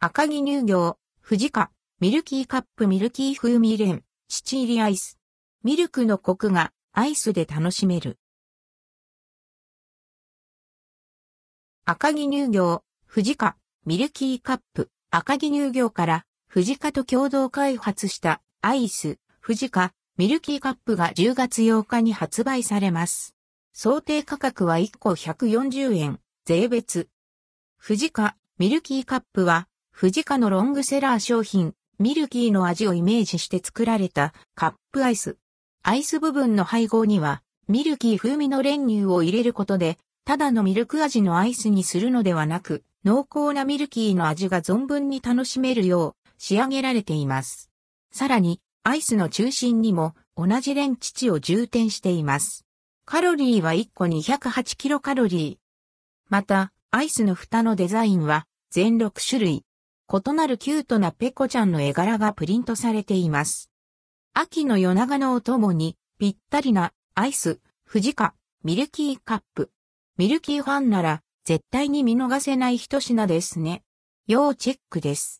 赤城乳業、藤家、ミルキーカップミルキー風味レン、七入りアイス。ミルクのコクがアイスで楽しめる。赤城乳業、藤家、ミルキーカップ、赤城乳業から藤家と共同開発したアイス、藤家、ミルキーカップが10月8日に発売されます。想定価格は1個140円、税別。藤家、ミルキーカップは、藤家のロングセラー商品、ミルキーの味をイメージして作られたカップアイス。アイス部分の配合には、ミルキー風味の練乳を入れることで、ただのミルク味のアイスにするのではなく、濃厚なミルキーの味が存分に楽しめるよう仕上げられています。さらに、アイスの中心にも同じレンチを充填しています。カロリーは1個208キロカロリー。また、アイスの蓋のデザインは全6種類。異なるキュートなペコちゃんの絵柄がプリントされています。秋の夜長のお供にぴったりなアイス、富士カ、ミルキーカップ。ミルキーファンなら絶対に見逃せない一品ですね。要チェックです。